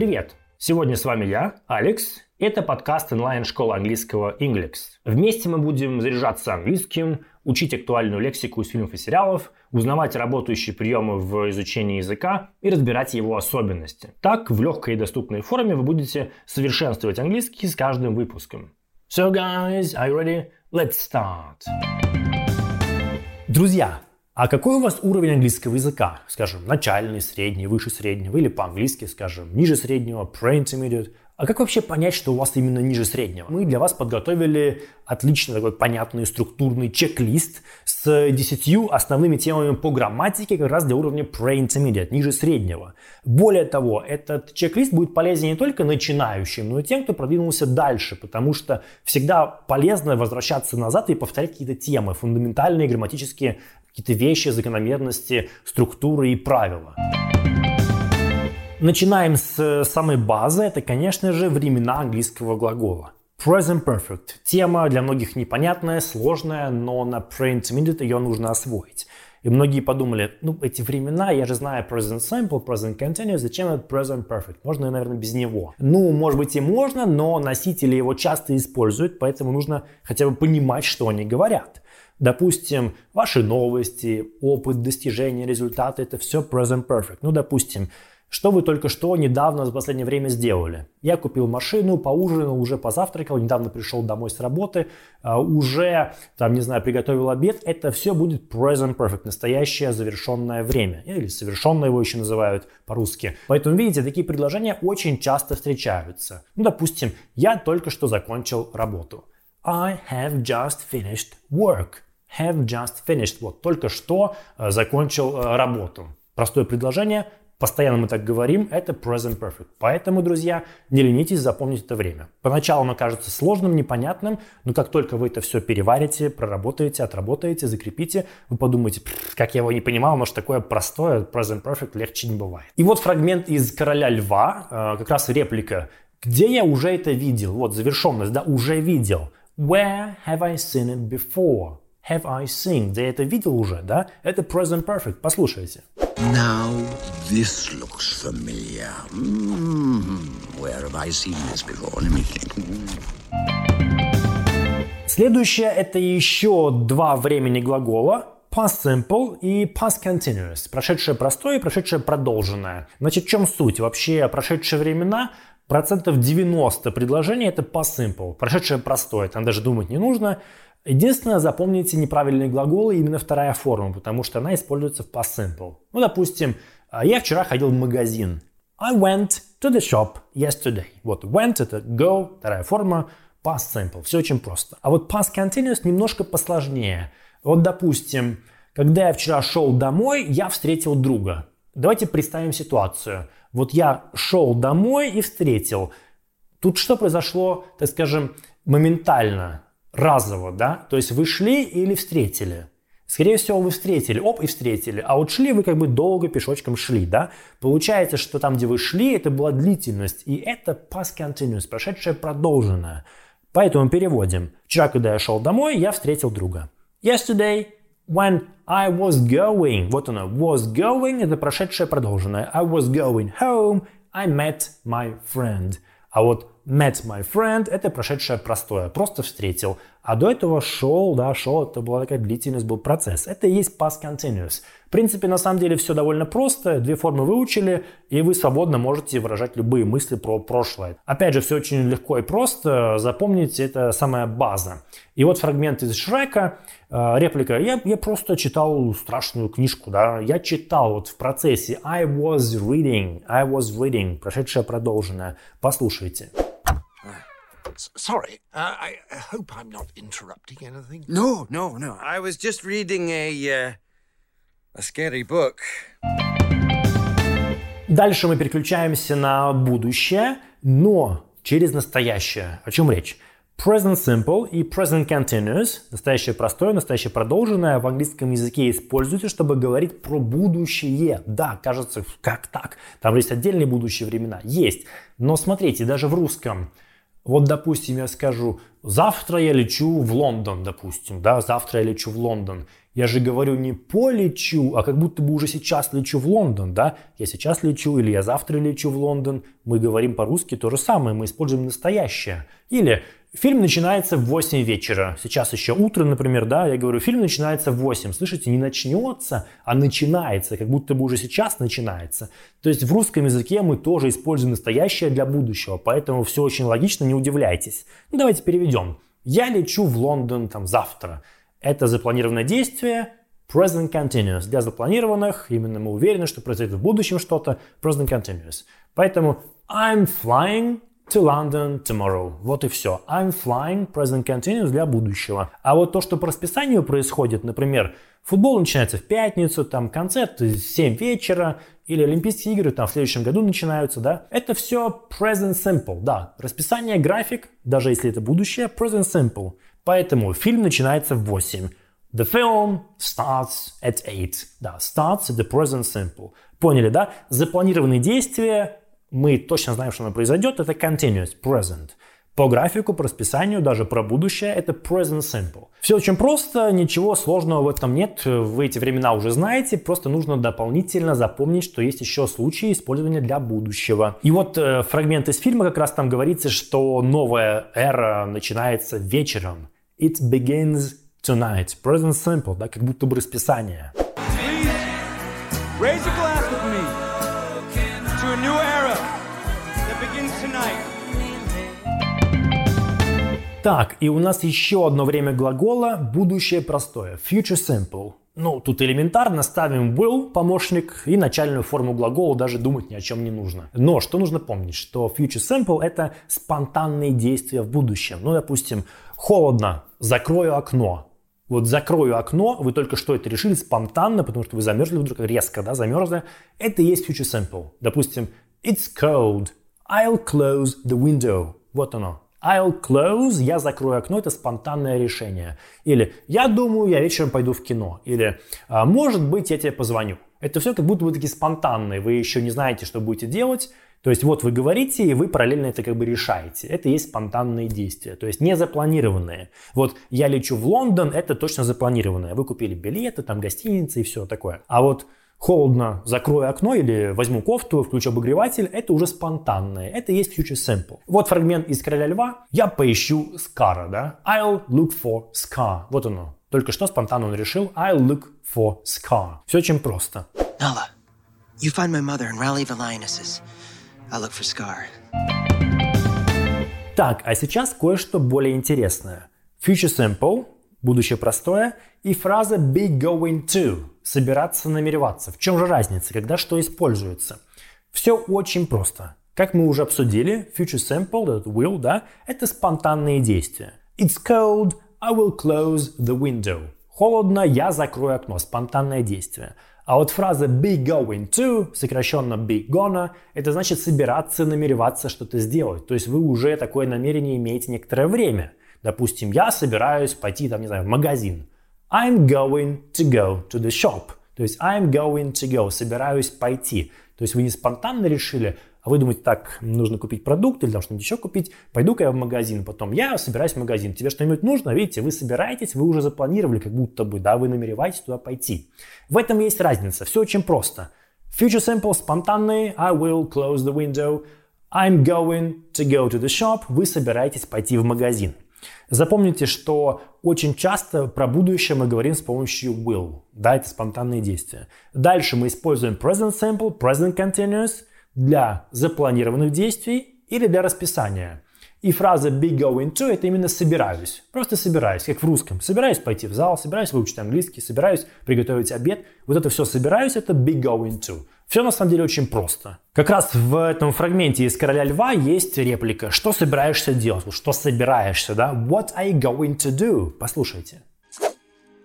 Привет! Сегодня с вами я, Алекс. Это подкаст онлайн-школы английского Inglix. Вместе мы будем заряжаться английским, учить актуальную лексику из фильмов и сериалов, узнавать работающие приемы в изучении языка и разбирать его особенности. Так, в легкой и доступной форме вы будете совершенствовать английский с каждым выпуском. So guys, are you ready? Let's start! Друзья, а какой у вас уровень английского языка? Скажем, начальный, средний, выше среднего, или по-английски, скажем, ниже среднего, pre-intermediate. А как вообще понять, что у вас именно ниже среднего? Мы для вас подготовили отличный такой понятный структурный чек-лист с 10 основными темами по грамматике как раз для уровня pre-intermediate, ниже среднего. Более того, этот чек-лист будет полезен не только начинающим, но и тем, кто продвинулся дальше, потому что всегда полезно возвращаться назад и повторять какие-то темы, фундаментальные грамматические какие-то вещи, закономерности, структуры и правила. Начинаем с самой базы. Это, конечно же, времена английского глагола. Present Perfect. Тема для многих непонятная, сложная, но на pre-intermediate ее нужно освоить. И многие подумали, ну, эти времена, я же знаю present simple, present continuous, зачем этот present perfect? Можно, наверное, без него. Ну, может быть и можно, но носители его часто используют, поэтому нужно хотя бы понимать, что они говорят. Допустим, ваши новости, опыт, достижения, результаты – это все present perfect. Ну, допустим, что вы только что недавно в последнее время сделали? Я купил машину, поужинал, уже позавтракал, недавно пришел домой с работы, а, уже, там, не знаю, приготовил обед. Это все будет present perfect, настоящее завершенное время. Или совершенное его еще называют по-русски. Поэтому, видите, такие предложения очень часто встречаются. Ну, допустим, я только что закончил работу. I have just finished work have just finished. Вот, только что э, закончил э, работу. Простое предложение, постоянно мы так говорим, это present perfect. Поэтому, друзья, не ленитесь запомнить это время. Поначалу оно кажется сложным, непонятным, но как только вы это все переварите, проработаете, отработаете, закрепите, вы подумаете, как я его не понимал, что такое простое, present perfect легче не бывает. И вот фрагмент из «Короля льва», э, как раз реплика, где я уже это видел, вот завершенность, да, уже видел. Where have I seen it before? have I seen? Ты это видел уже, да? Это present perfect. Послушайте. Now this looks familiar. Mm, where have I seen this before? Let me think. Следующее это еще два времени глагола past simple и past continuous. Прошедшее простое и прошедшее продолженное. Значит, в чем суть? Вообще, прошедшие времена процентов 90 предложений это past simple. Прошедшее простое, там даже думать не нужно. Единственное, запомните неправильные глаголы, именно вторая форма, потому что она используется в past simple. Ну, допустим, «А я вчера ходил в магазин. I went to the shop yesterday. Вот went это go, вторая форма, past simple. Все очень просто. А вот past continuous немножко посложнее. Вот, допустим, когда я вчера шел домой, я встретил друга. Давайте представим ситуацию. Вот я шел домой и встретил. Тут что произошло, так скажем, моментально? Разово, да? То есть вы шли или встретили. Скорее всего, вы встретили, оп, и встретили. А вот шли вы как бы долго пешочком шли, да? Получается, что там, где вы шли, это была длительность. И это past continuous, прошедшее продолженное. Поэтому переводим. Вчера, когда я шел домой, я встретил друга. Yesterday, when I was going. Вот оно, was going, это прошедшее продолженное. I was going home, I met my friend. А вот met my friend – это прошедшее простое, просто встретил. А до этого шел, да, шел, это была такая длительность, был процесс. Это и есть past continuous. В принципе, на самом деле все довольно просто. Две формы выучили, и вы свободно можете выражать любые мысли про прошлое. Опять же, все очень легко и просто. Запомните, это самая база. И вот фрагмент из Шрека, э, реплика. Я, я просто читал страшную книжку, да. Я читал вот в процессе. I was reading, I was reading. Прошедшее продолженное. Послушайте. Sorry, uh, I hope I'm not interrupting anything. No, no, no. I was just reading a, uh, a scary book. Дальше мы переключаемся на будущее, но через настоящее. О чем речь? Present simple и present continuous, настоящее простое, настоящее продолженное, в английском языке используется, чтобы говорить про будущее. Да, кажется, как так? Там есть отдельные будущие времена. Есть. Но смотрите, даже в русском Вот, допустим, я скажу, завтра я лечу в Лондон, допустим, да, завтра я лечу в Лондон. Я же говорю не полечу, а как будто бы уже сейчас лечу в Лондон, да? Я сейчас лечу или я завтра лечу в Лондон. Мы говорим по-русски то же самое, мы используем настоящее. Или фильм начинается в 8 вечера. Сейчас еще утро, например, да? Я говорю, фильм начинается в 8. Слышите, не начнется, а начинается, как будто бы уже сейчас начинается. То есть в русском языке мы тоже используем настоящее для будущего, поэтому все очень логично, не удивляйтесь. Ну, давайте переведем. Я лечу в Лондон там завтра. Это запланированное действие, present continuous. Для запланированных, именно мы уверены, что произойдет в будущем что-то, present continuous. Поэтому I'm flying to London tomorrow. Вот и все. I'm flying, present continuous для будущего. А вот то, что по расписанию происходит, например, футбол начинается в пятницу, там концерт в 7 вечера, или Олимпийские игры там в следующем году начинаются, да, это все present simple, да. Расписание, график, даже если это будущее, present simple. Поэтому фильм начинается в 8. The film starts at 8. Да, starts at the present simple. Поняли, да? Запланированные действия, мы точно знаем, что оно произойдет, это continuous, present. По графику, по расписанию, даже про будущее, это present simple. Все очень просто, ничего сложного в этом нет, вы эти времена уже знаете, просто нужно дополнительно запомнить, что есть еще случаи использования для будущего. И вот э, фрагмент из фильма как раз там говорится, что новая эра начинается вечером. It begins tonight. Present simple, да, как будто бы расписание. Raise Так, и у нас еще одно время глагола будущее простое. Future simple. Ну, тут элементарно ставим will, помощник, и начальную форму глагола даже думать ни о чем не нужно. Но что нужно помнить, что future simple это спонтанные действия в будущем. Ну, допустим, холодно, закрою окно. Вот закрою окно, вы только что это решили спонтанно, потому что вы замерзли вдруг резко, да, замерзли. Это и есть future simple. Допустим, it's cold, I'll close the window. Вот оно. I'll close, я закрою окно, это спонтанное решение. Или я думаю, я вечером пойду в кино. Или «А, может быть, я тебе позвоню. Это все как будто бы такие спонтанные. Вы еще не знаете, что будете делать. То есть вот вы говорите, и вы параллельно это как бы решаете. Это и есть спонтанные действия, то есть не запланированные. Вот я лечу в Лондон, это точно запланированное. Вы купили билеты, там гостиницы и все такое. А вот холодно, закрою окно или возьму кофту, включу обогреватель, это уже спонтанное. Это есть future simple. Вот фрагмент из «Короля льва». Я поищу Скара, да? I'll look for Scar. Вот оно. Только что спонтанно он решил I'll look for Scar. Все очень просто. Nala, you find my mother and rally the lionesses. I'll look for Scar. Так, а сейчас кое-что более интересное. Future simple, будущее простое, и фраза be going to, собираться, намереваться. В чем же разница, когда что используется? Все очень просто. Как мы уже обсудили, future simple, этот will, да, это спонтанные действия. It's cold, I will close the window. Холодно, я закрою окно. Спонтанное действие. А вот фраза be going to, сокращенно be gonna, это значит собираться, намереваться что-то сделать. То есть вы уже такое намерение имеете некоторое время. Допустим, я собираюсь пойти, там, не знаю, в магазин. I'm going to go to the shop. То есть I'm going to go, собираюсь пойти. То есть вы не спонтанно решили, а вы думаете, так, нужно купить продукт или там что-нибудь еще купить, пойду-ка я в магазин, потом я собираюсь в магазин, тебе что-нибудь нужно, видите, вы собираетесь, вы уже запланировали как будто бы, да, вы намереваетесь туда пойти. В этом есть разница, все очень просто. Future simple, спонтанный, I will close the window, I'm going to go to the shop, вы собираетесь пойти в магазин. Запомните, что очень часто про будущее мы говорим с помощью will. Да, это спонтанные действия. Дальше мы используем present simple, present continuous для запланированных действий или для расписания. И фраза be going to это именно собираюсь. Просто собираюсь, как в русском. Собираюсь пойти в зал, собираюсь выучить английский, собираюсь приготовить обед. Вот это все собираюсь, это be going to. Все на самом деле очень просто. Как раз в этом фрагменте из «Короля льва» есть реплика «Что собираешься делать?» Что собираешься, да? What are you going to do? Послушайте.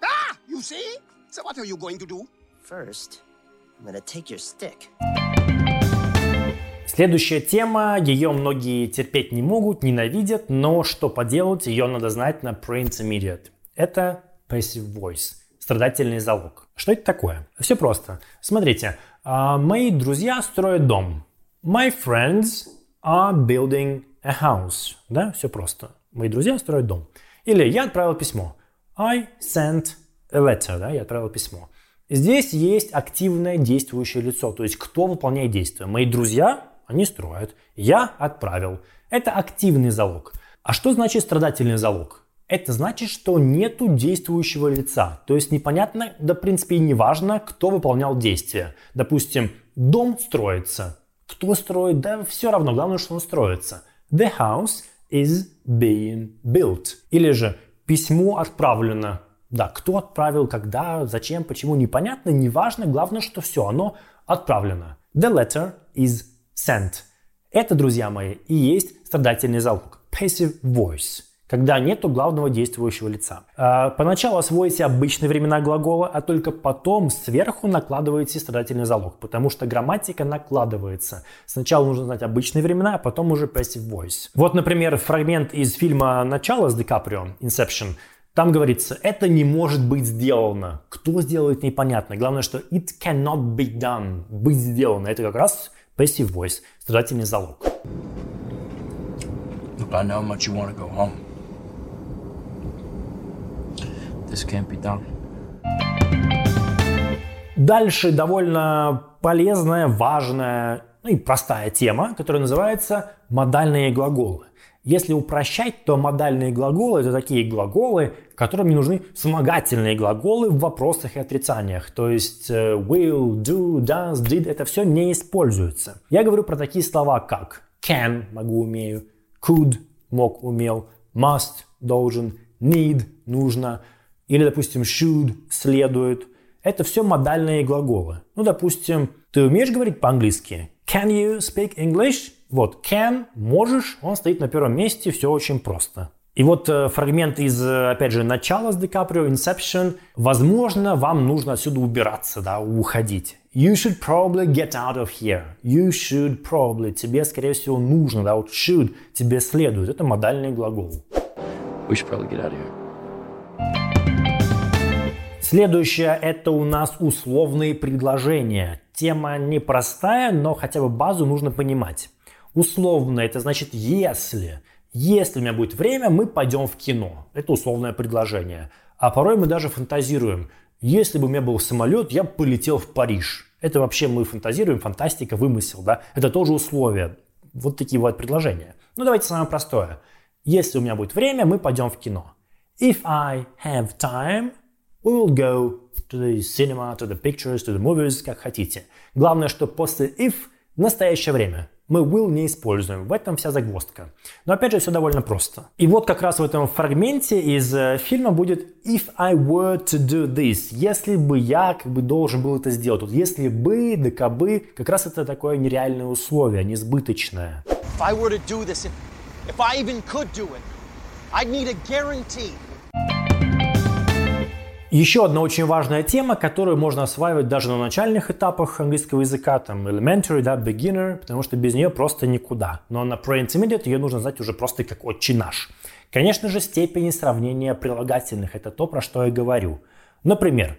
Ah! You see? So what are you going to do? First, I'm gonna take your stick. Следующая тема, ее многие терпеть не могут, ненавидят, но что поделать, ее надо знать на pre-intermediate. Это passive voice, страдательный залог. Что это такое? Все просто. Смотрите, мои друзья строят дом. My friends are building a house. Да, все просто. Мои друзья строят дом. Или я отправил письмо. I sent a letter. Да, я отправил письмо. Здесь есть активное действующее лицо, то есть кто выполняет действие. Мои друзья, они строят. Я отправил. Это активный залог. А что значит страдательный залог? Это значит, что нету действующего лица. То есть непонятно, да в принципе и не важно, кто выполнял действие. Допустим, дом строится. Кто строит? Да все равно, главное, что он строится. The house is being built. Или же письмо отправлено. Да, кто отправил, когда, зачем, почему, непонятно, неважно. Главное, что все, оно отправлено. The letter is sent. Это, друзья мои, и есть страдательный залог. Passive voice когда нету главного действующего лица. А, поначалу освоите обычные времена глагола, а только потом сверху накладываете страдательный залог, потому что грамматика накладывается. Сначала нужно знать обычные времена, а потом уже passive voice. Вот, например, фрагмент из фильма «Начало» с Ди Каприо, Inception, там говорится, это не может быть сделано. Кто сделает, непонятно. Главное, что it cannot be done. Быть сделано. Это как раз passive voice, страдательный залог. Look, I know how much you want to go home. This can't be done. Дальше довольно полезная, важная ну и простая тема, которая называется модальные глаголы. Если упрощать, то модальные глаголы это такие глаголы, которым не нужны вспомогательные глаголы в вопросах и отрицаниях. То есть э, will, do, does, did это все не используется. Я говорю про такие слова как can, могу, умею, could, мог, умел, must, должен, need, нужно, или, допустим, should, следует. Это все модальные глаголы. Ну, допустим, ты умеешь говорить по-английски? Can you speak English? Вот, can, можешь, он стоит на первом месте, все очень просто. И вот э, фрагмент из, э, опять же, начала с Ди Каприо, Inception. Возможно, вам нужно отсюда убираться, да, уходить. You should probably get out of here. You should probably. Тебе, скорее всего, нужно, да, вот should, тебе следует. Это модальный глагол. We should probably get out of here. Следующее – это у нас условные предложения. Тема непростая, но хотя бы базу нужно понимать. Условно – это значит «если». Если у меня будет время, мы пойдем в кино. Это условное предложение. А порой мы даже фантазируем. Если бы у меня был самолет, я бы полетел в Париж. Это вообще мы фантазируем, фантастика, вымысел, да? Это тоже условия. Вот такие вот предложения. Ну, давайте самое простое. Если у меня будет время, мы пойдем в кино. If I have time, We will go to the cinema, to the pictures, to the movies, как хотите. Главное, что после if настоящее время. Мы will не используем. В этом вся загвоздка. Но опять же, все довольно просто. И вот как раз в этом фрагменте из э, фильма будет If I were to do this. Если бы я как бы должен был это сделать. Вот если бы, да кабы, как раз это такое нереальное условие, несбыточное. If I were to do this, if I even could do it, I'd need a guarantee. Еще одна очень важная тема, которую можно осваивать даже на начальных этапах английского языка, там elementary, да, beginner, потому что без нее просто никуда. Но на pre-intermediate ее нужно знать уже просто как отче наш. Конечно же, степени сравнения прилагательных – это то, про что я говорю. Например,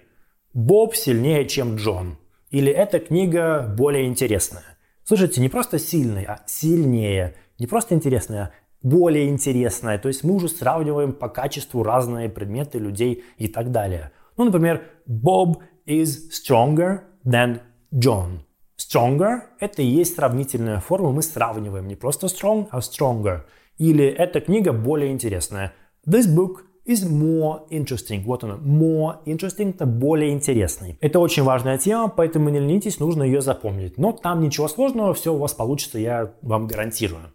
Боб сильнее, чем Джон. Или эта книга более интересная. Слушайте, не просто сильный, а сильнее. Не просто интересная, более интересное. То есть мы уже сравниваем по качеству разные предметы, людей и так далее. Ну, например, Bob is stronger than John. Stronger – это и есть сравнительная форма, мы сравниваем не просто strong, а stronger. Или эта книга более интересная. This book is more interesting. Вот она, more interesting – это более интересный. Это очень важная тема, поэтому не ленитесь, нужно ее запомнить. Но там ничего сложного, все у вас получится, я вам гарантирую.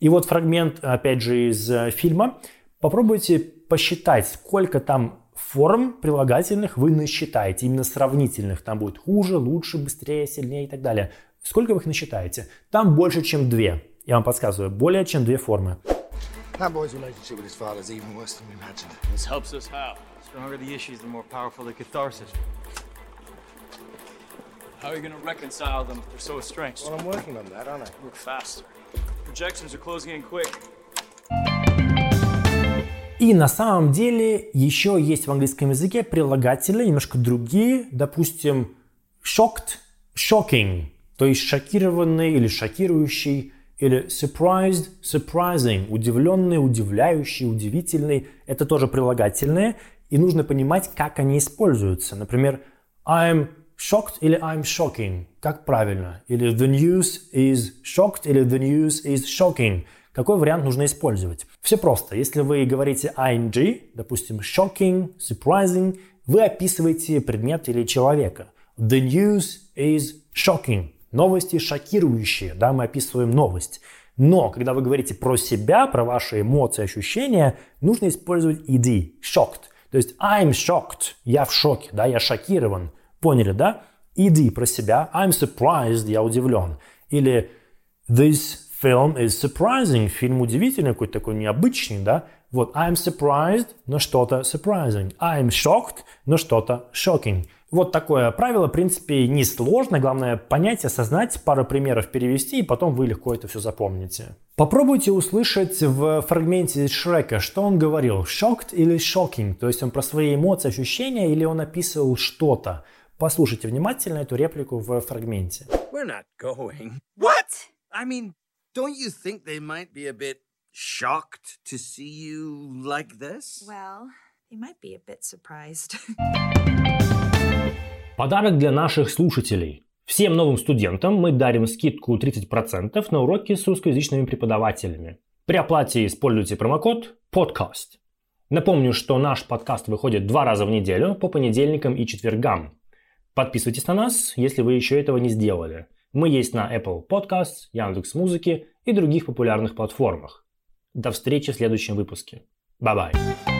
И вот фрагмент, опять же, из э, фильма. Попробуйте посчитать, сколько там форм прилагательных вы насчитаете, именно сравнительных. Там будет хуже, лучше, быстрее, сильнее и так далее. Сколько вы их насчитаете? Там больше, чем две. Я вам подсказываю, более чем две формы. That boy's relationship with his father is even worse than we imagined. This helps us how? The stronger the issues, the more powerful the catharsis. How are you gonna reconcile them if they're so estranged? Well, I'm working on that, aren't I? Work faster. И на самом деле еще есть в английском языке прилагательные немножко другие. Допустим, shocked, shocking, то есть шокированный или шокирующий. Или surprised, surprising, удивленный, удивляющий, удивительный. Это тоже прилагательные, и нужно понимать, как они используются. Например, I'm shocked или I'm shocking. Как правильно? Или the news is shocked или the news is shocking. Какой вариант нужно использовать? Все просто. Если вы говорите ing, допустим, shocking, surprising, вы описываете предмет или человека. The news is shocking. Новости шокирующие, да, мы описываем новость. Но, когда вы говорите про себя, про ваши эмоции, ощущения, нужно использовать ed, shocked. То есть I'm shocked, я в шоке, да, я шокирован. Поняли, да? ed про себя, I'm surprised, я удивлен. Или this film is surprising, фильм удивительный, какой-то такой необычный, да? Вот I'm surprised, но что-то surprising. I'm shocked, но что-то shocking. Вот такое правило, в принципе, несложно. Главное понять, осознать, пару примеров перевести, и потом вы легко это все запомните. Попробуйте услышать в фрагменте Шрека, что он говорил, shocked или shocking, то есть он про свои эмоции, ощущения, или он описывал что-то. Послушайте внимательно эту реплику в фрагменте. We're not going. What? I mean, don't you think they might be a bit shocked to see you like this? Well, they might be a bit surprised. Подарок для наших слушателей. Всем новым студентам мы дарим скидку 30% на уроки с русскоязычными преподавателями. При оплате используйте промокод PODCAST. Напомню, что наш подкаст выходит два раза в неделю по понедельникам и четвергам. Подписывайтесь на нас, если вы еще этого не сделали. Мы есть на Apple Podcasts, Яндекс.Музыке и других популярных платформах. До встречи в следующем выпуске. Bye-bye.